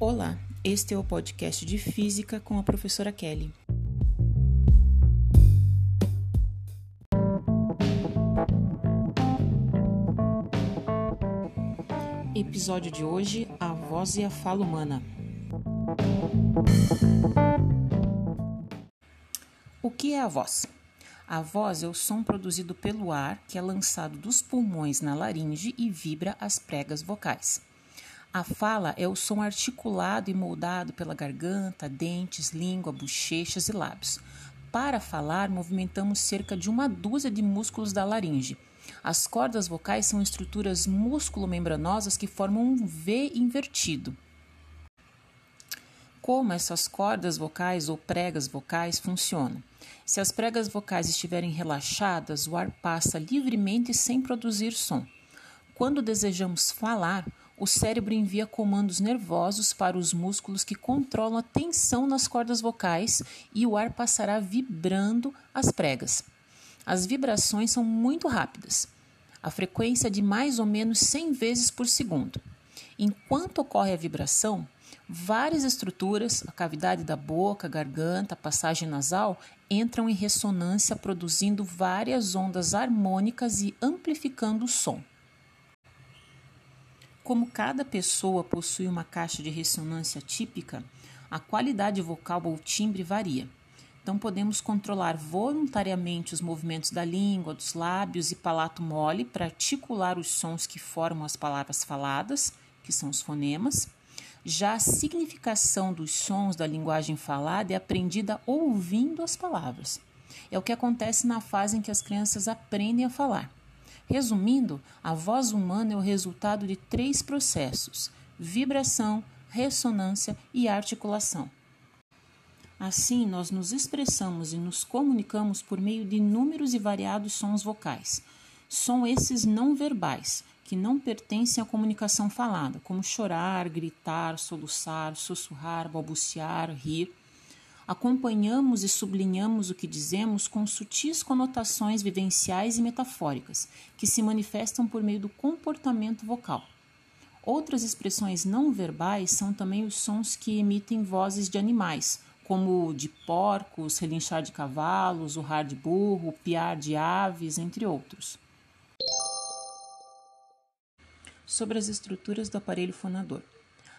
Olá, este é o podcast de Física com a professora Kelly. Episódio de hoje: A voz e a fala humana. O que é a voz? A voz é o som produzido pelo ar que é lançado dos pulmões na laringe e vibra as pregas vocais. A fala é o som articulado e moldado pela garganta, dentes, língua, bochechas e lábios. Para falar, movimentamos cerca de uma dúzia de músculos da laringe. As cordas vocais são estruturas músculo-membranosas que formam um V invertido. Como essas cordas vocais ou pregas vocais funcionam? Se as pregas vocais estiverem relaxadas, o ar passa livremente sem produzir som. Quando desejamos falar, o cérebro envia comandos nervosos para os músculos que controlam a tensão nas cordas vocais e o ar passará vibrando as pregas. As vibrações são muito rápidas, a frequência é de mais ou menos 100 vezes por segundo. Enquanto ocorre a vibração, várias estruturas, a cavidade da boca, garganta, passagem nasal, entram em ressonância, produzindo várias ondas harmônicas e amplificando o som. Como cada pessoa possui uma caixa de ressonância típica, a qualidade vocal ou timbre varia. Então, podemos controlar voluntariamente os movimentos da língua, dos lábios e palato mole para articular os sons que formam as palavras faladas, que são os fonemas. Já a significação dos sons da linguagem falada é aprendida ouvindo as palavras. É o que acontece na fase em que as crianças aprendem a falar. Resumindo, a voz humana é o resultado de três processos: vibração, ressonância e articulação. Assim, nós nos expressamos e nos comunicamos por meio de inúmeros e variados sons vocais. São esses não verbais, que não pertencem à comunicação falada, como chorar, gritar, soluçar, sussurrar, balbuciar, rir acompanhamos e sublinhamos o que dizemos com sutis conotações vivenciais e metafóricas, que se manifestam por meio do comportamento vocal. Outras expressões não verbais são também os sons que emitem vozes de animais, como o de porcos, relinchar de cavalos, urrar de burro, piar de aves, entre outros. Sobre as estruturas do aparelho fonador.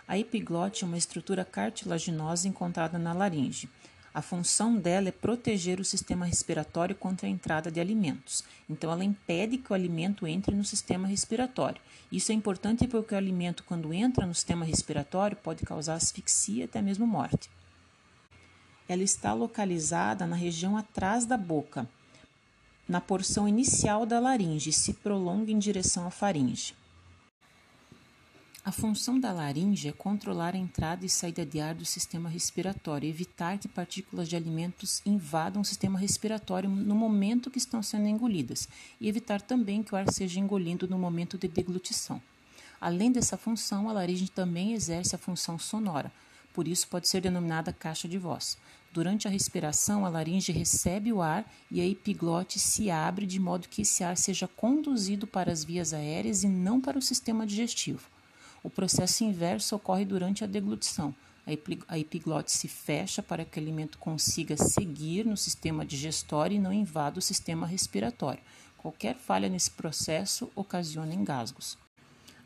A epiglote é uma estrutura cartilaginosa encontrada na laringe. A função dela é proteger o sistema respiratório contra a entrada de alimentos. Então, ela impede que o alimento entre no sistema respiratório. Isso é importante porque o alimento, quando entra no sistema respiratório, pode causar asfixia e até mesmo morte. Ela está localizada na região atrás da boca, na porção inicial da laringe, e se prolonga em direção à faringe. A função da laringe é controlar a entrada e saída de ar do sistema respiratório, evitar que partículas de alimentos invadam o sistema respiratório no momento que estão sendo engolidas e evitar também que o ar seja engolido no momento de deglutição. Além dessa função, a laringe também exerce a função sonora, por isso pode ser denominada caixa de voz. Durante a respiração, a laringe recebe o ar e a epiglote se abre de modo que esse ar seja conduzido para as vias aéreas e não para o sistema digestivo. O processo inverso ocorre durante a deglutição. A epiglote se fecha para que o alimento consiga seguir no sistema digestório e não invada o sistema respiratório. Qualquer falha nesse processo ocasiona engasgos.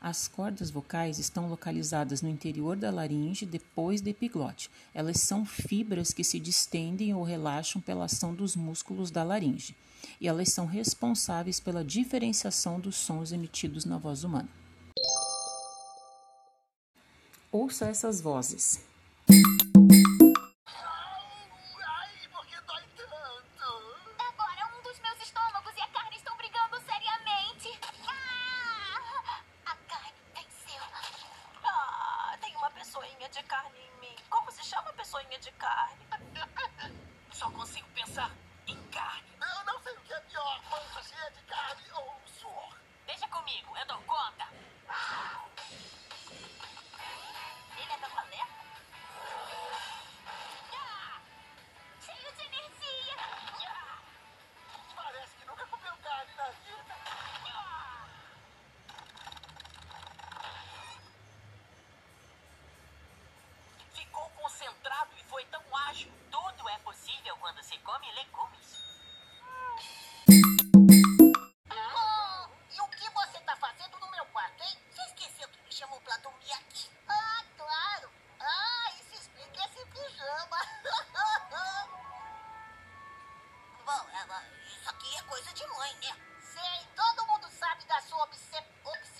As cordas vocais estão localizadas no interior da laringe depois da epiglote. Elas são fibras que se distendem ou relaxam pela ação dos músculos da laringe, e elas são responsáveis pela diferenciação dos sons emitidos na voz humana. Ouça essas vozes. Concentrado e foi tão ágil. Tudo é possível quando se come legumes. E o que você tá fazendo no meu quarto, hein? Você esqueceu que me chamou pra dormir aqui? Ah, claro. Ah, isso explica esse pijama. Bom, é, isso aqui é coisa de mãe, né? Sei, todo mundo sabe da sua obse obse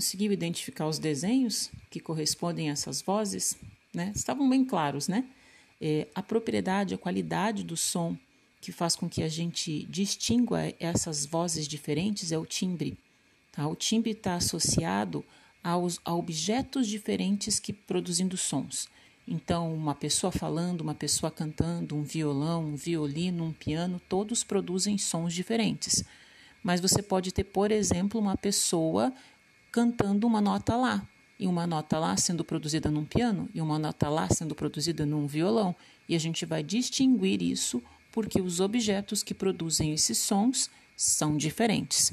Conseguiu identificar os desenhos que correspondem a essas vozes? Né? Estavam bem claros, né? É, a propriedade, a qualidade do som que faz com que a gente distingua essas vozes diferentes é o timbre. Tá? O timbre está associado aos, a objetos diferentes que produzindo sons. Então, uma pessoa falando, uma pessoa cantando, um violão, um violino, um piano, todos produzem sons diferentes. Mas você pode ter, por exemplo, uma pessoa cantando uma nota lá, e uma nota lá sendo produzida num piano, e uma nota lá sendo produzida num violão, e a gente vai distinguir isso porque os objetos que produzem esses sons são diferentes.